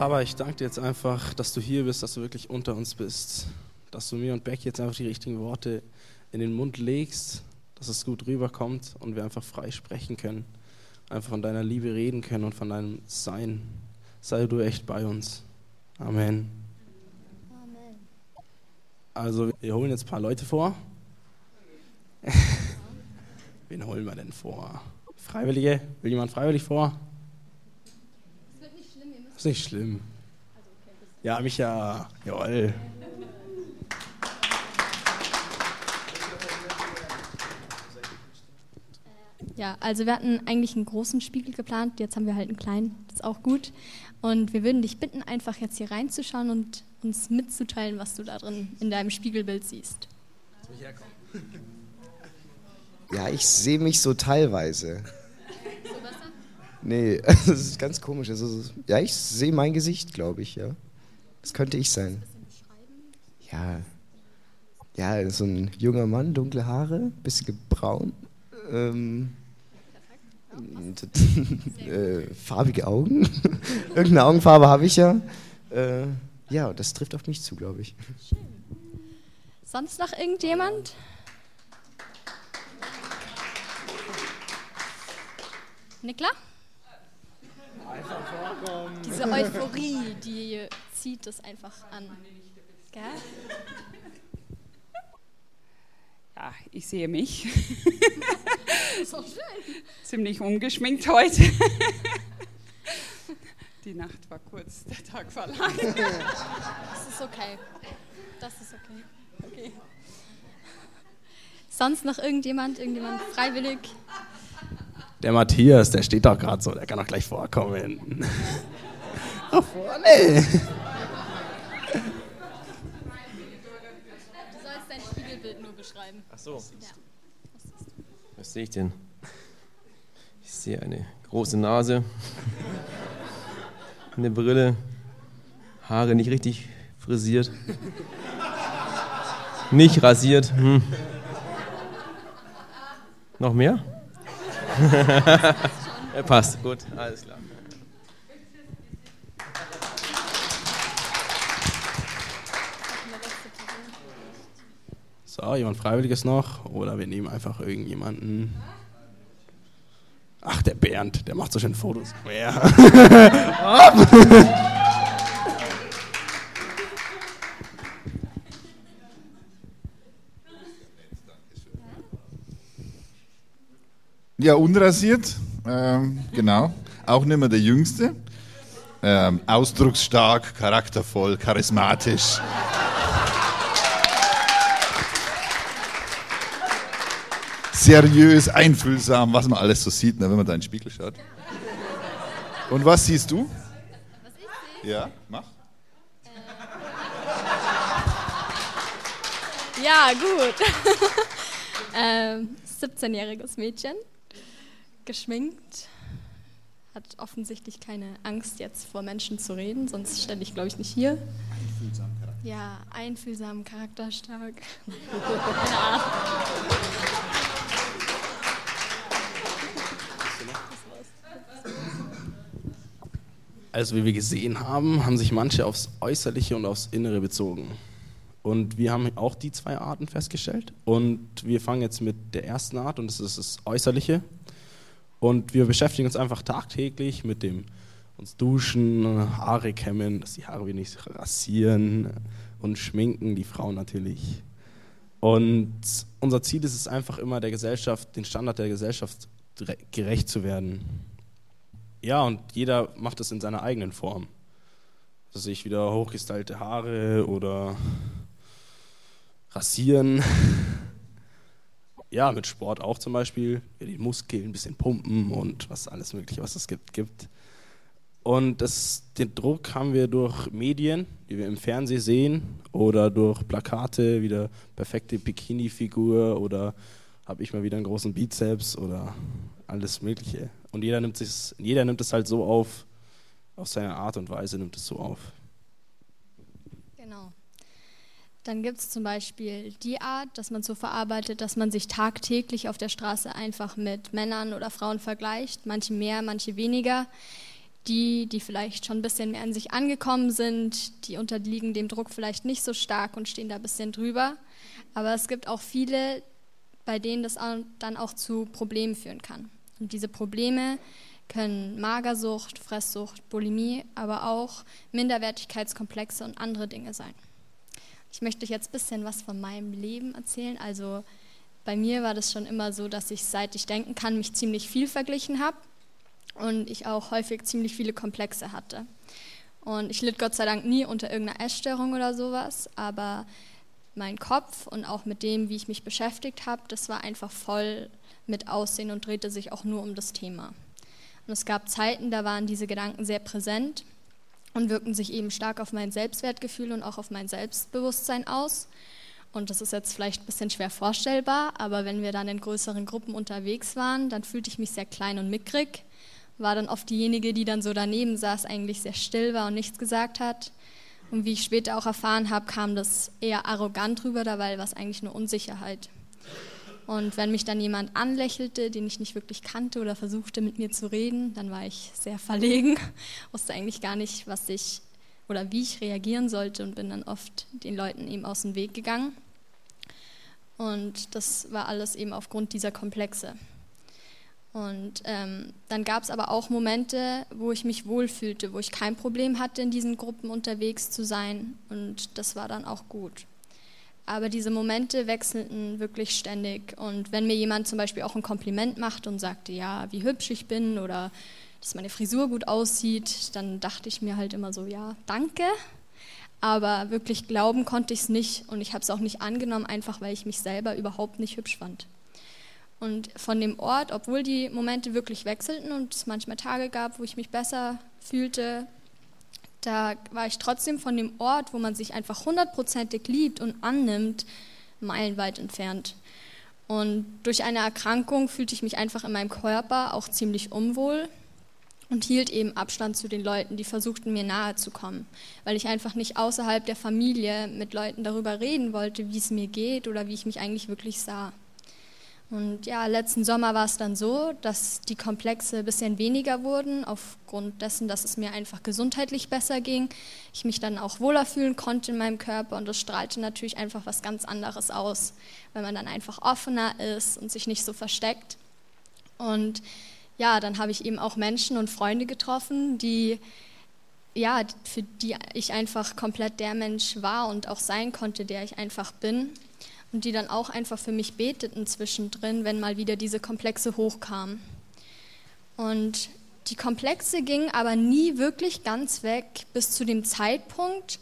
Papa, ich danke dir jetzt einfach, dass du hier bist, dass du wirklich unter uns bist. Dass du mir und Becky jetzt einfach die richtigen Worte in den Mund legst, dass es gut rüberkommt und wir einfach frei sprechen können. Einfach von deiner Liebe reden können und von deinem Sein. Sei du echt bei uns. Amen. Amen. Also, wir holen jetzt ein paar Leute vor. Wen holen wir denn vor? Freiwillige? Will jemand freiwillig vor? Das wird nicht schlimm. Das ist nicht schlimm. Ja, Micha. Jawoll. Ja, also wir hatten eigentlich einen großen Spiegel geplant, jetzt haben wir halt einen kleinen, das ist auch gut. Und wir würden dich bitten, einfach jetzt hier reinzuschauen und uns mitzuteilen, was du da drin in deinem Spiegelbild siehst. Ja, ich sehe mich so teilweise. Nee, das ist ganz komisch. Also, ja, ich sehe mein Gesicht, glaube ich, ja. Das könnte ich sein. Ja. Ja, so ein junger Mann, dunkle Haare, bisschen braun. Ähm, äh, farbige Augen. Irgendeine Augenfarbe habe ich ja. Äh, ja, das trifft auf mich zu, glaube ich. Schön. Sonst noch irgendjemand? Nikla? Einfach vorkommen. Diese Euphorie, die zieht es einfach an. Gell? Ja, ich sehe mich. auch schön. Ziemlich ungeschminkt heute. Die Nacht war kurz, der Tag war lang. Das ist okay. Das ist okay. okay. Sonst noch irgendjemand, irgendjemand freiwillig? Der Matthias, der steht doch gerade so, der kann doch gleich vorkommen. Nach vorne. beschreiben. Ach so. Was. Was sehe ich denn? Ich sehe eine große Nase, eine Brille, Haare nicht richtig frisiert, nicht rasiert. Hm. Noch mehr? Ja, passt, gut, alles klar. So, jemand Freiwilliges noch? Oder wir nehmen einfach irgendjemanden. Ach, der Bernd, der macht so schön Fotos. Ja. ja, unrasiert, ähm, genau. Auch nicht mehr der Jüngste. Ähm, ausdrucksstark, charaktervoll, charismatisch. seriös, einfühlsam, was man alles so sieht, ne, wenn man da in den Spiegel schaut. Und was siehst du? Was ich? Ja, mach. Ja, gut. ähm, 17-jähriges Mädchen, geschminkt, hat offensichtlich keine Angst, jetzt vor Menschen zu reden, sonst stände ich, glaube ich, nicht hier. Einfühlsam Charakter. Ja, einfühlsam, charakterstark. Ahnung. Also wie wir gesehen haben, haben sich manche aufs Äußerliche und aufs Innere bezogen. Und wir haben auch die zwei Arten festgestellt. Und wir fangen jetzt mit der ersten Art und das ist das Äußerliche. Und wir beschäftigen uns einfach tagtäglich mit dem uns duschen, Haare kämmen, dass die Haare wir nicht rasieren und schminken, die Frauen natürlich. Und unser Ziel ist es einfach immer, der Gesellschaft, den Standard der Gesellschaft gerecht zu werden. Ja, und jeder macht es in seiner eigenen Form. Dass ich wieder hochgestylte Haare oder rasieren. Ja, mit Sport auch zum Beispiel. Die Muskeln ein bisschen pumpen und was alles Mögliche, was es gibt, gibt. Und das, den Druck haben wir durch Medien, die wir im Fernsehen sehen, oder durch Plakate, wieder perfekte Bikini-Figur oder habe ich mal wieder einen großen Bizeps oder alles Mögliche. Und jeder nimmt, es, jeder nimmt es halt so auf, auf seine Art und Weise nimmt es so auf. Genau. Dann gibt es zum Beispiel die Art, dass man so verarbeitet, dass man sich tagtäglich auf der Straße einfach mit Männern oder Frauen vergleicht, manche mehr, manche weniger. die, die vielleicht schon ein bisschen mehr in sich angekommen sind, die unterliegen dem Druck vielleicht nicht so stark und stehen da ein bisschen drüber. Aber es gibt auch viele, bei denen das dann auch zu Problemen führen kann. Und diese Probleme können Magersucht, Fresssucht, Bulimie, aber auch Minderwertigkeitskomplexe und andere Dinge sein. Ich möchte euch jetzt ein bisschen was von meinem Leben erzählen. Also bei mir war das schon immer so, dass ich, seit ich denken kann, mich ziemlich viel verglichen habe und ich auch häufig ziemlich viele Komplexe hatte. Und ich litt Gott sei Dank nie unter irgendeiner Essstörung oder sowas, aber mein Kopf und auch mit dem, wie ich mich beschäftigt habe, das war einfach voll mit Aussehen und drehte sich auch nur um das Thema. Und es gab Zeiten, da waren diese Gedanken sehr präsent und wirkten sich eben stark auf mein Selbstwertgefühl und auch auf mein Selbstbewusstsein aus. Und das ist jetzt vielleicht ein bisschen schwer vorstellbar, aber wenn wir dann in größeren Gruppen unterwegs waren, dann fühlte ich mich sehr klein und mickrig, war dann oft diejenige, die dann so daneben saß, eigentlich sehr still war und nichts gesagt hat. Und wie ich später auch erfahren habe, kam das eher arrogant rüber, dabei war es eigentlich nur Unsicherheit. Und wenn mich dann jemand anlächelte, den ich nicht wirklich kannte oder versuchte mit mir zu reden, dann war ich sehr verlegen, wusste eigentlich gar nicht, was ich oder wie ich reagieren sollte und bin dann oft den Leuten eben aus dem Weg gegangen. Und das war alles eben aufgrund dieser Komplexe. Und ähm, dann gab es aber auch Momente, wo ich mich wohlfühlte, wo ich kein Problem hatte, in diesen Gruppen unterwegs zu sein. Und das war dann auch gut. Aber diese Momente wechselten wirklich ständig. Und wenn mir jemand zum Beispiel auch ein Kompliment macht und sagte, ja, wie hübsch ich bin oder dass meine Frisur gut aussieht, dann dachte ich mir halt immer so, ja, danke. Aber wirklich glauben konnte ich es nicht und ich habe es auch nicht angenommen, einfach weil ich mich selber überhaupt nicht hübsch fand. Und von dem Ort, obwohl die Momente wirklich wechselten und es manchmal Tage gab, wo ich mich besser fühlte, da war ich trotzdem von dem Ort, wo man sich einfach hundertprozentig liebt und annimmt, meilenweit entfernt. Und durch eine Erkrankung fühlte ich mich einfach in meinem Körper auch ziemlich unwohl und hielt eben Abstand zu den Leuten, die versuchten mir nahe zu kommen, weil ich einfach nicht außerhalb der Familie mit Leuten darüber reden wollte, wie es mir geht oder wie ich mich eigentlich wirklich sah. Und ja, letzten Sommer war es dann so, dass die Komplexe ein bisschen weniger wurden, aufgrund dessen, dass es mir einfach gesundheitlich besser ging. Ich mich dann auch wohler fühlen konnte in meinem Körper und das strahlte natürlich einfach was ganz anderes aus, wenn man dann einfach offener ist und sich nicht so versteckt. Und ja, dann habe ich eben auch Menschen und Freunde getroffen, die ja, für die ich einfach komplett der Mensch war und auch sein konnte, der ich einfach bin und die dann auch einfach für mich beteten zwischendrin, wenn mal wieder diese Komplexe hochkamen. Und die Komplexe gingen aber nie wirklich ganz weg bis zu dem Zeitpunkt,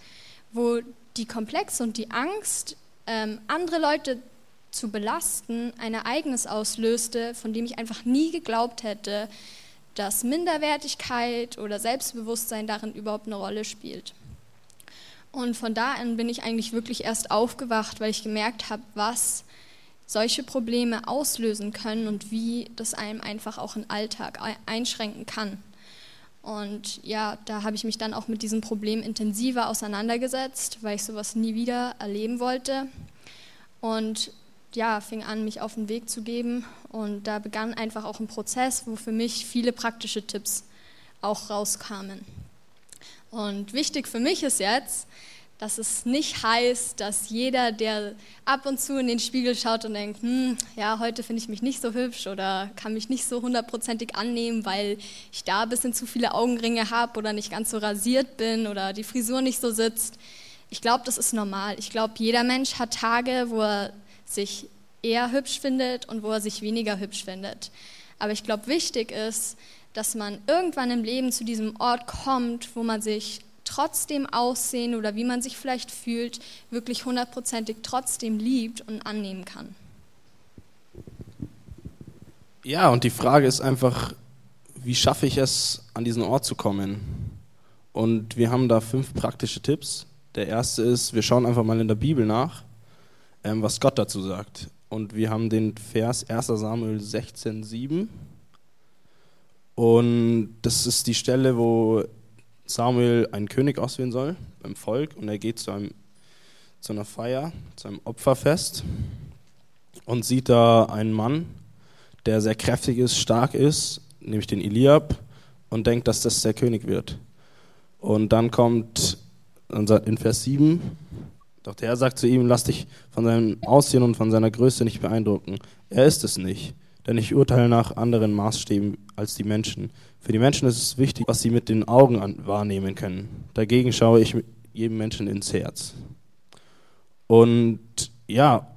wo die Komplexe und die Angst, ähm, andere Leute zu belasten, ein Ereignis auslöste, von dem ich einfach nie geglaubt hätte, dass Minderwertigkeit oder Selbstbewusstsein darin überhaupt eine Rolle spielt. Und von da an bin ich eigentlich wirklich erst aufgewacht, weil ich gemerkt habe, was solche Probleme auslösen können und wie das einem einfach auch im Alltag einschränken kann. Und ja, da habe ich mich dann auch mit diesem Problem intensiver auseinandergesetzt, weil ich sowas nie wieder erleben wollte. Und ja, fing an, mich auf den Weg zu geben. Und da begann einfach auch ein Prozess, wo für mich viele praktische Tipps auch rauskamen. Und wichtig für mich ist jetzt, dass es nicht heißt, dass jeder, der ab und zu in den Spiegel schaut und denkt, hm, ja, heute finde ich mich nicht so hübsch oder kann mich nicht so hundertprozentig annehmen, weil ich da ein bisschen zu viele Augenringe habe oder nicht ganz so rasiert bin oder die Frisur nicht so sitzt. Ich glaube, das ist normal. Ich glaube, jeder Mensch hat Tage, wo er sich eher hübsch findet und wo er sich weniger hübsch findet. Aber ich glaube, wichtig ist, dass man irgendwann im Leben zu diesem Ort kommt, wo man sich trotzdem Aussehen oder wie man sich vielleicht fühlt, wirklich hundertprozentig trotzdem liebt und annehmen kann. Ja, und die Frage ist einfach, wie schaffe ich es, an diesen Ort zu kommen? Und wir haben da fünf praktische Tipps. Der erste ist, wir schauen einfach mal in der Bibel nach, ähm, was Gott dazu sagt. Und wir haben den Vers 1 Samuel 16, 7. Und das ist die Stelle, wo Samuel einen König auswählen soll beim Volk und er geht zu, einem, zu einer Feier, zu einem Opferfest und sieht da einen Mann, der sehr kräftig ist, stark ist, nämlich den Eliab und denkt, dass das der König wird. Und dann kommt in Vers 7, doch der Herr sagt zu ihm, lass dich von seinem Aussehen und von seiner Größe nicht beeindrucken. Er ist es nicht, denn ich urteile nach anderen Maßstäben als die Menschen. Für die Menschen ist es wichtig, was sie mit den Augen wahrnehmen können. Dagegen schaue ich jedem Menschen ins Herz. Und ja,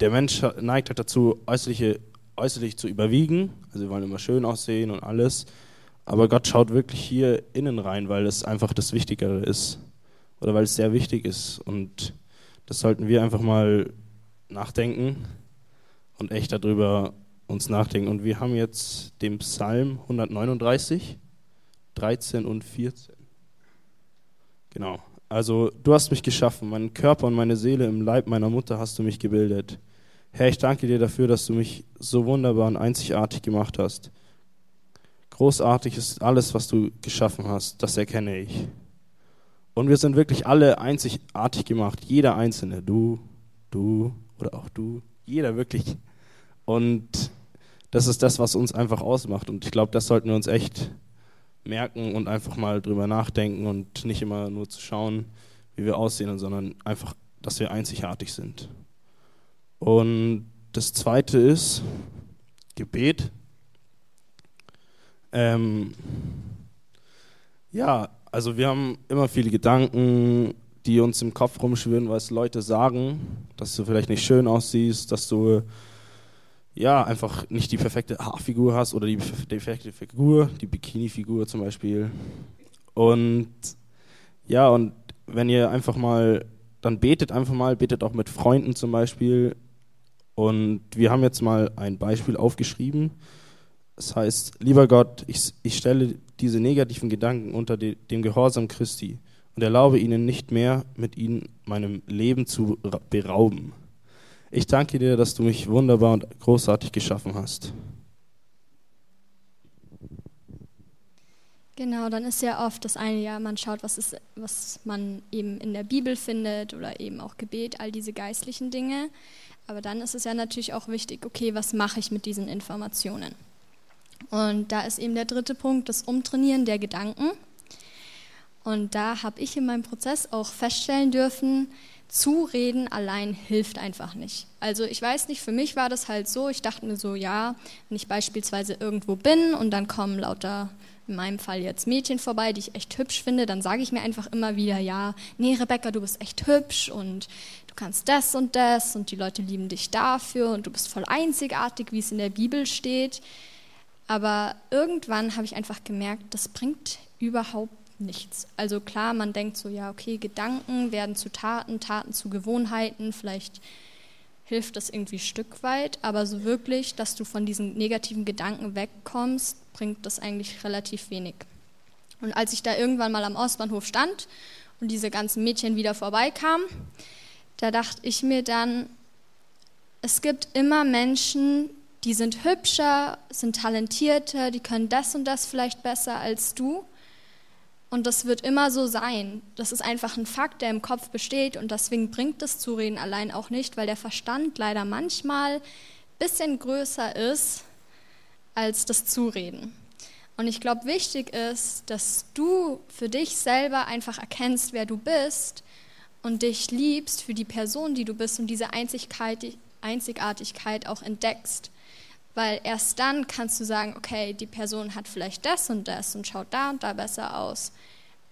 der Mensch neigt halt dazu, äußerliche, äußerlich zu überwiegen. Also wir wollen immer schön aussehen und alles. Aber Gott schaut wirklich hier innen rein, weil es einfach das Wichtigere ist. Oder weil es sehr wichtig ist. Und das sollten wir einfach mal nachdenken und echt darüber uns nachdenken. Und wir haben jetzt den Psalm 139, 13 und 14. Genau. Also, du hast mich geschaffen, meinen Körper und meine Seele im Leib meiner Mutter hast du mich gebildet. Herr, ich danke dir dafür, dass du mich so wunderbar und einzigartig gemacht hast. Großartig ist alles, was du geschaffen hast, das erkenne ich. Und wir sind wirklich alle einzigartig gemacht, jeder Einzelne, du, du oder auch du, jeder wirklich. Und das ist das, was uns einfach ausmacht. Und ich glaube, das sollten wir uns echt merken und einfach mal drüber nachdenken und nicht immer nur zu schauen, wie wir aussehen, sondern einfach, dass wir einzigartig sind. Und das zweite ist Gebet. Ähm, ja, also wir haben immer viele Gedanken, die uns im Kopf rumschwirren, was Leute sagen, dass du vielleicht nicht schön aussiehst, dass du ja einfach nicht die perfekte Haarfigur hast oder die perfekte Figur, die Bikini-Figur zum Beispiel. Und ja, und wenn ihr einfach mal, dann betet einfach mal, betet auch mit Freunden zum Beispiel, und wir haben jetzt mal ein Beispiel aufgeschrieben. Das heißt, lieber Gott, ich, ich stelle diese negativen Gedanken unter de, dem Gehorsam Christi und erlaube ihnen nicht mehr, mit ihnen meinem Leben zu berauben. Ich danke dir, dass du mich wunderbar und großartig geschaffen hast. Genau, dann ist ja oft das eine ja, man schaut, was, ist, was man eben in der Bibel findet oder eben auch Gebet, all diese geistlichen Dinge. Aber dann ist es ja natürlich auch wichtig, okay, was mache ich mit diesen Informationen? Und da ist eben der dritte Punkt, das Umtrainieren der Gedanken. Und da habe ich in meinem Prozess auch feststellen dürfen, Zureden allein hilft einfach nicht. Also ich weiß nicht, für mich war das halt so, ich dachte mir so, ja, wenn ich beispielsweise irgendwo bin und dann kommen lauter, in meinem Fall jetzt Mädchen vorbei, die ich echt hübsch finde, dann sage ich mir einfach immer wieder, ja, nee, Rebecca, du bist echt hübsch und kannst das und das und die Leute lieben dich dafür und du bist voll einzigartig, wie es in der Bibel steht. Aber irgendwann habe ich einfach gemerkt, das bringt überhaupt nichts. Also klar, man denkt so, ja, okay, Gedanken werden zu Taten, Taten zu Gewohnheiten, vielleicht hilft das irgendwie Stück weit, aber so wirklich, dass du von diesen negativen Gedanken wegkommst, bringt das eigentlich relativ wenig. Und als ich da irgendwann mal am Ostbahnhof stand und diese ganzen Mädchen wieder vorbeikamen, da dachte ich mir dann, es gibt immer Menschen, die sind hübscher, sind talentierter, die können das und das vielleicht besser als du. Und das wird immer so sein. Das ist einfach ein Fakt, der im Kopf besteht und deswegen bringt das Zureden allein auch nicht, weil der Verstand leider manchmal ein bisschen größer ist als das Zureden. Und ich glaube, wichtig ist, dass du für dich selber einfach erkennst, wer du bist und dich liebst für die Person, die du bist und diese Einzigartigkeit auch entdeckst. Weil erst dann kannst du sagen, okay, die Person hat vielleicht das und das und schaut da und da besser aus.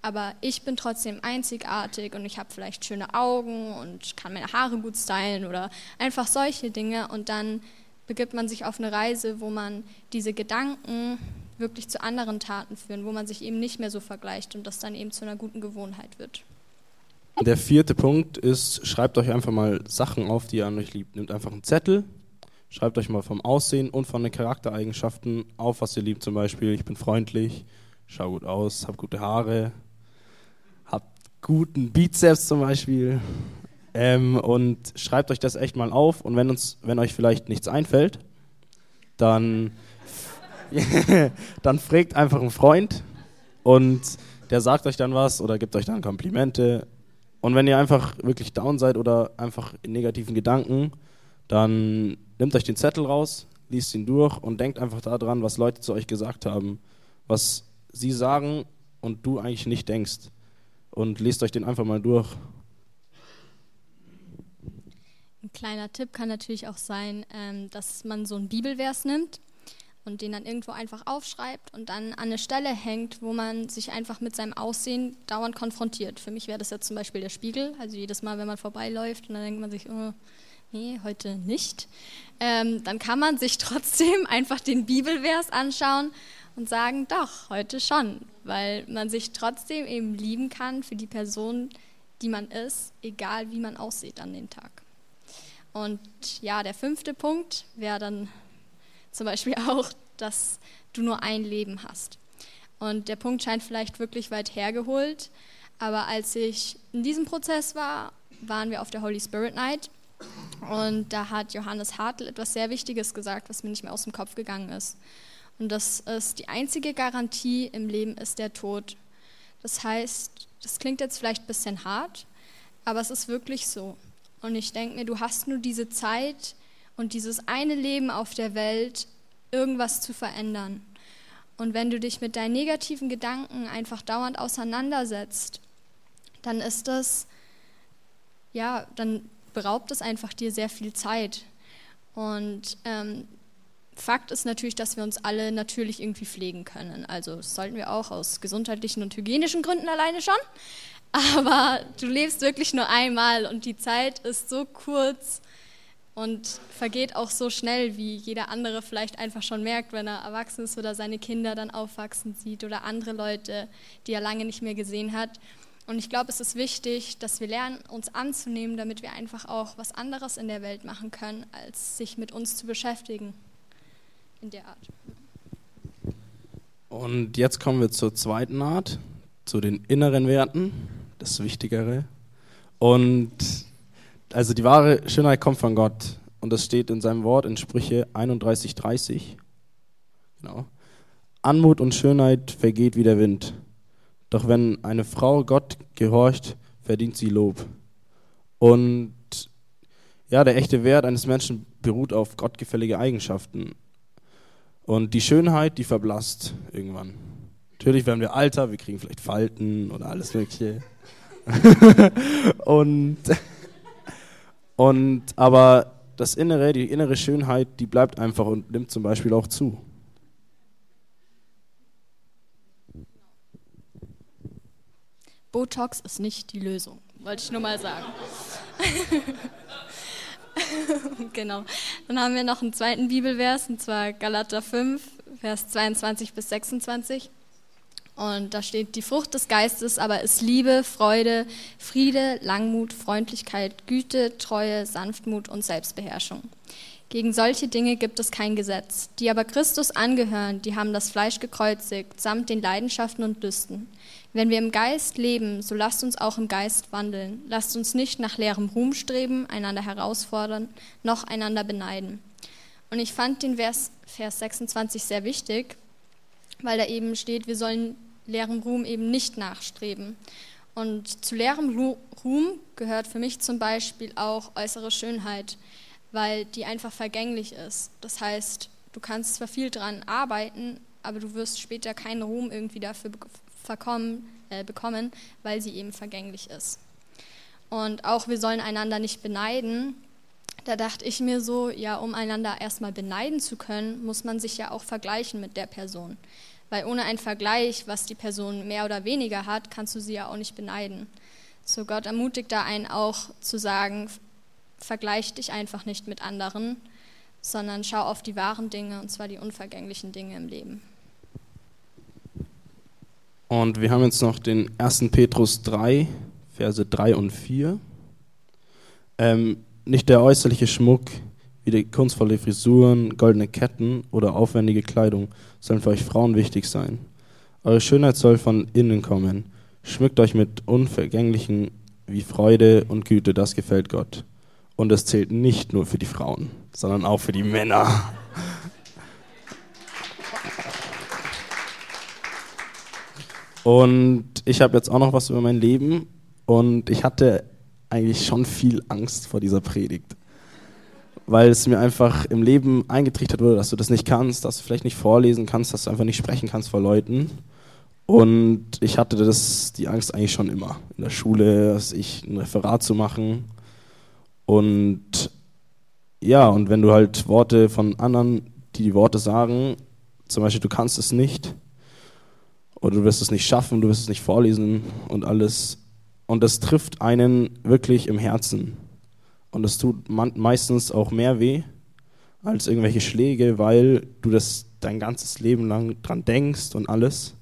Aber ich bin trotzdem einzigartig und ich habe vielleicht schöne Augen und kann meine Haare gut stylen oder einfach solche Dinge. Und dann begibt man sich auf eine Reise, wo man diese Gedanken wirklich zu anderen Taten führen, wo man sich eben nicht mehr so vergleicht und das dann eben zu einer guten Gewohnheit wird. Der vierte Punkt ist, schreibt euch einfach mal Sachen auf, die ihr an euch liebt. Nehmt einfach einen Zettel, schreibt euch mal vom Aussehen und von den Charaktereigenschaften auf, was ihr liebt. Zum Beispiel, ich bin freundlich, schau gut aus, hab gute Haare, hab guten Bizeps zum Beispiel. Ähm, und schreibt euch das echt mal auf. Und wenn, uns, wenn euch vielleicht nichts einfällt, dann, dann fragt einfach einen Freund und der sagt euch dann was oder gibt euch dann Komplimente und wenn ihr einfach wirklich down seid oder einfach in negativen Gedanken, dann nehmt euch den Zettel raus, liest ihn durch und denkt einfach daran, was Leute zu euch gesagt haben, was sie sagen und du eigentlich nicht denkst. Und lest euch den einfach mal durch. Ein kleiner Tipp kann natürlich auch sein, ähm, dass man so einen Bibelvers nimmt und den dann irgendwo einfach aufschreibt und dann an eine Stelle hängt, wo man sich einfach mit seinem Aussehen dauernd konfrontiert. Für mich wäre das jetzt zum Beispiel der Spiegel. Also jedes Mal, wenn man vorbeiläuft und dann denkt man sich, oh, nee, heute nicht. Ähm, dann kann man sich trotzdem einfach den Bibelvers anschauen und sagen, doch, heute schon, weil man sich trotzdem eben lieben kann für die Person, die man ist, egal wie man aussieht an dem Tag. Und ja, der fünfte Punkt wäre dann zum Beispiel auch, dass du nur ein Leben hast. Und der Punkt scheint vielleicht wirklich weit hergeholt, aber als ich in diesem Prozess war, waren wir auf der Holy Spirit Night und da hat Johannes Hartl etwas sehr Wichtiges gesagt, was mir nicht mehr aus dem Kopf gegangen ist. Und das ist, die einzige Garantie im Leben ist der Tod. Das heißt, das klingt jetzt vielleicht ein bisschen hart, aber es ist wirklich so. Und ich denke mir, du hast nur diese Zeit und dieses eine Leben auf der Welt, irgendwas zu verändern. Und wenn du dich mit deinen negativen Gedanken einfach dauernd auseinandersetzt, dann ist das, ja, dann beraubt es einfach dir sehr viel Zeit. Und ähm, Fakt ist natürlich, dass wir uns alle natürlich irgendwie pflegen können. Also das sollten wir auch aus gesundheitlichen und hygienischen Gründen alleine schon. Aber du lebst wirklich nur einmal und die Zeit ist so kurz und vergeht auch so schnell, wie jeder andere vielleicht einfach schon merkt, wenn er erwachsen ist oder seine Kinder dann aufwachsen sieht oder andere Leute, die er lange nicht mehr gesehen hat. Und ich glaube, es ist wichtig, dass wir lernen, uns anzunehmen, damit wir einfach auch was anderes in der Welt machen können, als sich mit uns zu beschäftigen. In der Art. Und jetzt kommen wir zur zweiten Art, zu den inneren Werten, das Wichtigere. Und also die wahre Schönheit kommt von Gott. Und das steht in seinem Wort in Sprüche 31, 30. Genau. Anmut und Schönheit vergeht wie der Wind doch wenn eine Frau Gott gehorcht, verdient sie Lob. Und ja, der echte Wert eines Menschen beruht auf gottgefällige Eigenschaften. Und die Schönheit, die verblasst irgendwann. Natürlich werden wir alter, wir kriegen vielleicht Falten oder alles Mögliche. und, und aber das Innere, die innere Schönheit, die bleibt einfach und nimmt zum Beispiel auch zu. Botox ist nicht die Lösung, wollte ich nur mal sagen. genau. Dann haben wir noch einen zweiten Bibelvers, und zwar Galater 5, Vers 22 bis 26. Und da steht, die Frucht des Geistes aber ist Liebe, Freude, Friede, Langmut, Freundlichkeit, Güte, Treue, Sanftmut und Selbstbeherrschung. Gegen solche Dinge gibt es kein Gesetz. Die aber Christus angehören, die haben das Fleisch gekreuzigt, samt den Leidenschaften und Lüsten. Wenn wir im Geist leben, so lasst uns auch im Geist wandeln. Lasst uns nicht nach leerem Ruhm streben, einander herausfordern, noch einander beneiden. Und ich fand den Vers, Vers 26 sehr wichtig, weil da eben steht, wir sollen leerem Ruhm eben nicht nachstreben. Und zu leerem Ruhm gehört für mich zum Beispiel auch äußere Schönheit, weil die einfach vergänglich ist. Das heißt, du kannst zwar viel dran arbeiten, aber du wirst später keinen Ruhm irgendwie dafür verkommen, äh, bekommen, weil sie eben vergänglich ist. Und auch wir sollen einander nicht beneiden. Da dachte ich mir so, ja, um einander erstmal beneiden zu können, muss man sich ja auch vergleichen mit der Person. Weil ohne einen Vergleich, was die Person mehr oder weniger hat, kannst du sie ja auch nicht beneiden. So Gott ermutigt da einen auch zu sagen, vergleich dich einfach nicht mit anderen, sondern schau auf die wahren Dinge, und zwar die unvergänglichen Dinge im Leben. Und wir haben jetzt noch den 1. Petrus 3, Verse 3 und 4. Ähm, nicht der äußerliche Schmuck, wie die kunstvolle Frisuren, goldene Ketten oder aufwendige Kleidung, sollen für euch Frauen wichtig sein. Eure Schönheit soll von innen kommen. Schmückt euch mit Unvergänglichen wie Freude und Güte, das gefällt Gott. Und es zählt nicht nur für die Frauen, sondern auch für die Männer. Und ich habe jetzt auch noch was über mein Leben und ich hatte eigentlich schon viel Angst vor dieser Predigt, weil es mir einfach im Leben eingetrichtert wurde, dass du das nicht kannst, dass du vielleicht nicht vorlesen kannst, dass du einfach nicht sprechen kannst vor Leuten. Und ich hatte das, die Angst eigentlich schon immer. In der Schule, dass ich ein Referat zu machen. Und ja, und wenn du halt Worte von anderen, die die Worte sagen, zum Beispiel, du kannst es nicht, oder du wirst es nicht schaffen, du wirst es nicht vorlesen und alles. Und das trifft einen wirklich im Herzen. Und das tut meistens auch mehr weh als irgendwelche Schläge, weil du das dein ganzes Leben lang dran denkst und alles.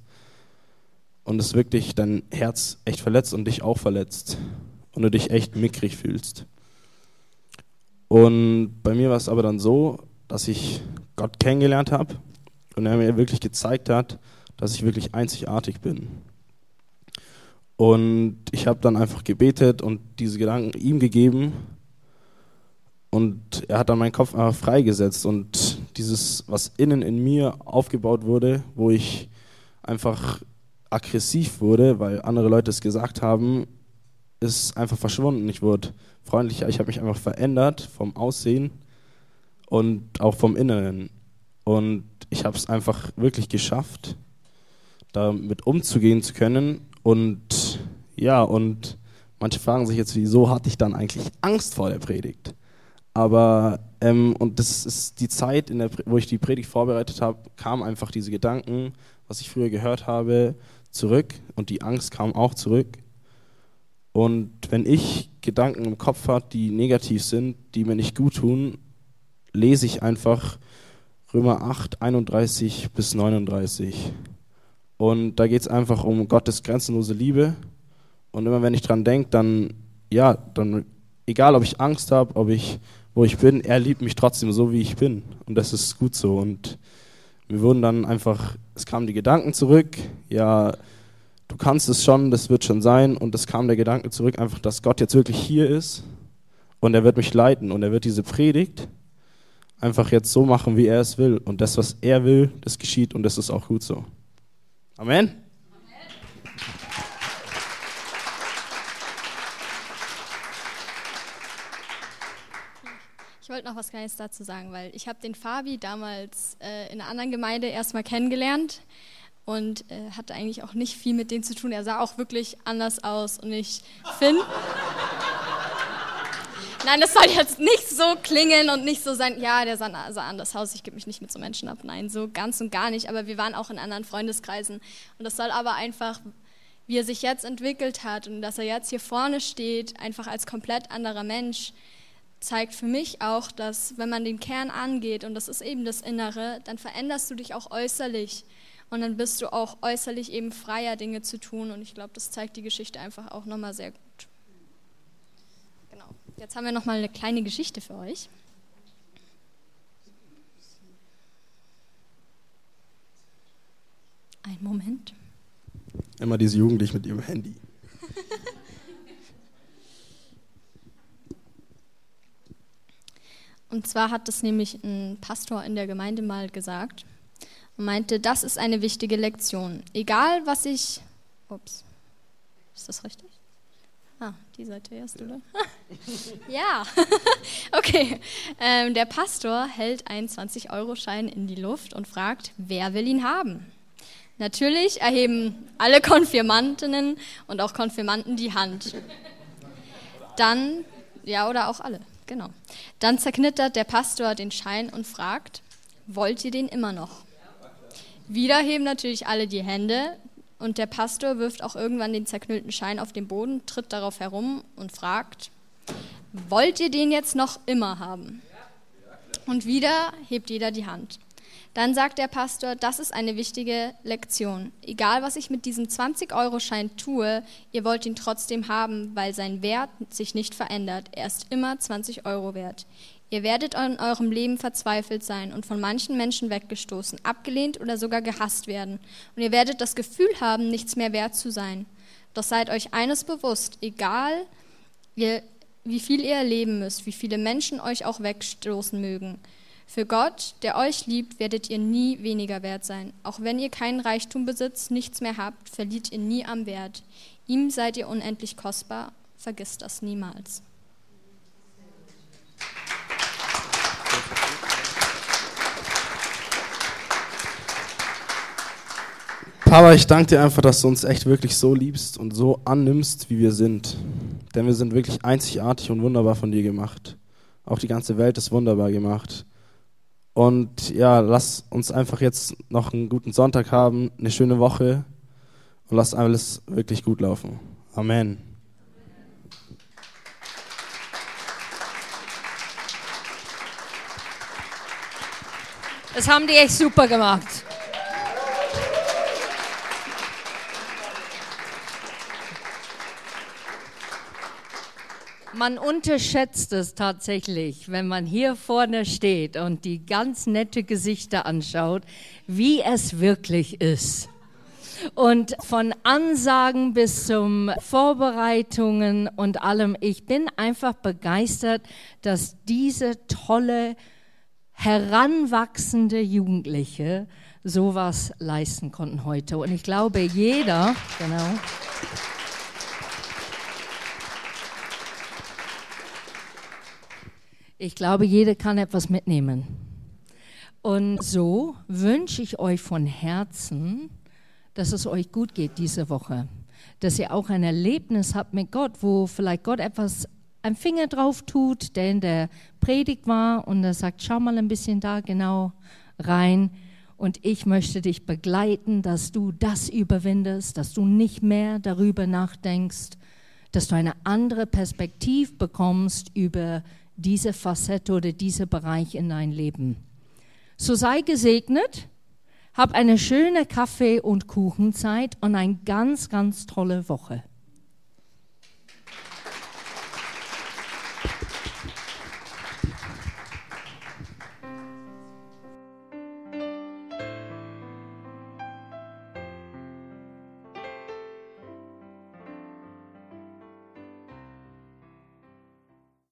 Und es wirklich dein Herz echt verletzt und dich auch verletzt. Und du dich echt mickrig fühlst. Und bei mir war es aber dann so, dass ich Gott kennengelernt habe und er mir wirklich gezeigt hat, dass ich wirklich einzigartig bin. Und ich habe dann einfach gebetet und diese Gedanken ihm gegeben. Und er hat dann meinen Kopf einfach freigesetzt. Und dieses, was innen in mir aufgebaut wurde, wo ich einfach aggressiv wurde, weil andere Leute es gesagt haben, ist einfach verschwunden. Ich wurde freundlicher, ich habe mich einfach verändert vom Aussehen und auch vom Inneren. Und ich habe es einfach wirklich geschafft, damit umzugehen zu können. Und ja, und manche fragen sich jetzt, wieso hatte ich dann eigentlich Angst vor der Predigt? Aber, ähm, und das ist die Zeit, in der, wo ich die Predigt vorbereitet habe, kamen einfach diese Gedanken, was ich früher gehört habe, zurück. Und die Angst kam auch zurück. Und wenn ich Gedanken im Kopf habe, die negativ sind, die mir nicht gut tun, lese ich einfach Römer 8, 31 bis 39. Und da geht es einfach um Gottes grenzenlose Liebe. Und immer wenn ich dran denke, dann, ja, dann, egal ob ich Angst habe, ob ich, wo ich bin, er liebt mich trotzdem so, wie ich bin. Und das ist gut so. Und wir wurden dann einfach, es kamen die Gedanken zurück, ja, du kannst es schon, das wird schon sein. Und es kam der Gedanke zurück, einfach, dass Gott jetzt wirklich hier ist und er wird mich leiten und er wird diese Predigt einfach jetzt so machen, wie er es will. Und das, was er will, das geschieht und das ist auch gut so. Amen. Ich wollte noch was Kleines dazu sagen, weil ich habe den Fabi damals äh, in einer anderen Gemeinde erstmal kennengelernt und äh, hatte eigentlich auch nicht viel mit dem zu tun. Er sah auch wirklich anders aus und ich finde... Nein, das soll jetzt nicht so klingen und nicht so sein, ja, der sah, sah anders aus, ich gebe mich nicht mit so Menschen ab. Nein, so ganz und gar nicht. Aber wir waren auch in anderen Freundeskreisen. Und das soll aber einfach, wie er sich jetzt entwickelt hat und dass er jetzt hier vorne steht, einfach als komplett anderer Mensch, zeigt für mich auch, dass wenn man den Kern angeht, und das ist eben das Innere, dann veränderst du dich auch äußerlich. Und dann bist du auch äußerlich eben freier, Dinge zu tun. Und ich glaube, das zeigt die Geschichte einfach auch nochmal sehr gut. Jetzt haben wir noch mal eine kleine Geschichte für euch. Ein Moment. Immer diese Jugendlichen mit ihrem Handy. Und zwar hat das nämlich ein Pastor in der Gemeinde mal gesagt und meinte, das ist eine wichtige Lektion. Egal was ich. Ups. Ist das richtig? Ah, die Seite erst, oder? ja, okay. Ähm, der Pastor hält einen 20-Euro-Schein in die Luft und fragt, wer will ihn haben? Natürlich erheben alle Konfirmantinnen und auch Konfirmanden die Hand. Dann, ja, oder auch alle, genau. Dann zerknittert der Pastor den Schein und fragt, wollt ihr den immer noch? Wieder heben natürlich alle die Hände, und der Pastor wirft auch irgendwann den zerknüllten Schein auf den Boden, tritt darauf herum und fragt, wollt ihr den jetzt noch immer haben? Und wieder hebt jeder die Hand. Dann sagt der Pastor, das ist eine wichtige Lektion. Egal, was ich mit diesem 20-Euro-Schein tue, ihr wollt ihn trotzdem haben, weil sein Wert sich nicht verändert. Er ist immer 20 Euro wert. Ihr werdet in eurem Leben verzweifelt sein und von manchen Menschen weggestoßen, abgelehnt oder sogar gehasst werden. Und ihr werdet das Gefühl haben, nichts mehr wert zu sein. Doch seid euch eines bewusst, egal ihr, wie viel ihr erleben müsst, wie viele Menschen euch auch wegstoßen mögen. Für Gott, der euch liebt, werdet ihr nie weniger wert sein. Auch wenn ihr keinen Reichtum besitzt, nichts mehr habt, verliert ihr nie am Wert. Ihm seid ihr unendlich kostbar, vergisst das niemals. Papa, ich danke dir einfach, dass du uns echt wirklich so liebst und so annimmst, wie wir sind. Denn wir sind wirklich einzigartig und wunderbar von dir gemacht. Auch die ganze Welt ist wunderbar gemacht. Und ja, lass uns einfach jetzt noch einen guten Sonntag haben, eine schöne Woche und lass alles wirklich gut laufen. Amen. Das haben die echt super gemacht. Man unterschätzt es tatsächlich, wenn man hier vorne steht und die ganz nette Gesichter anschaut, wie es wirklich ist. Und von Ansagen bis zum Vorbereitungen und allem, ich bin einfach begeistert, dass diese tolle, heranwachsende Jugendliche sowas leisten konnten heute. Und ich glaube, jeder, genau. Ich glaube, jeder kann etwas mitnehmen. Und so wünsche ich euch von Herzen, dass es euch gut geht diese Woche. Dass ihr auch ein Erlebnis habt mit Gott, wo vielleicht Gott etwas einen Finger drauf tut, der in der Predigt war und er sagt, schau mal ein bisschen da genau rein. Und ich möchte dich begleiten, dass du das überwindest, dass du nicht mehr darüber nachdenkst, dass du eine andere Perspektive bekommst über diese Facette oder dieser Bereich in dein Leben. So sei gesegnet, hab eine schöne Kaffee- und Kuchenzeit und eine ganz, ganz tolle Woche.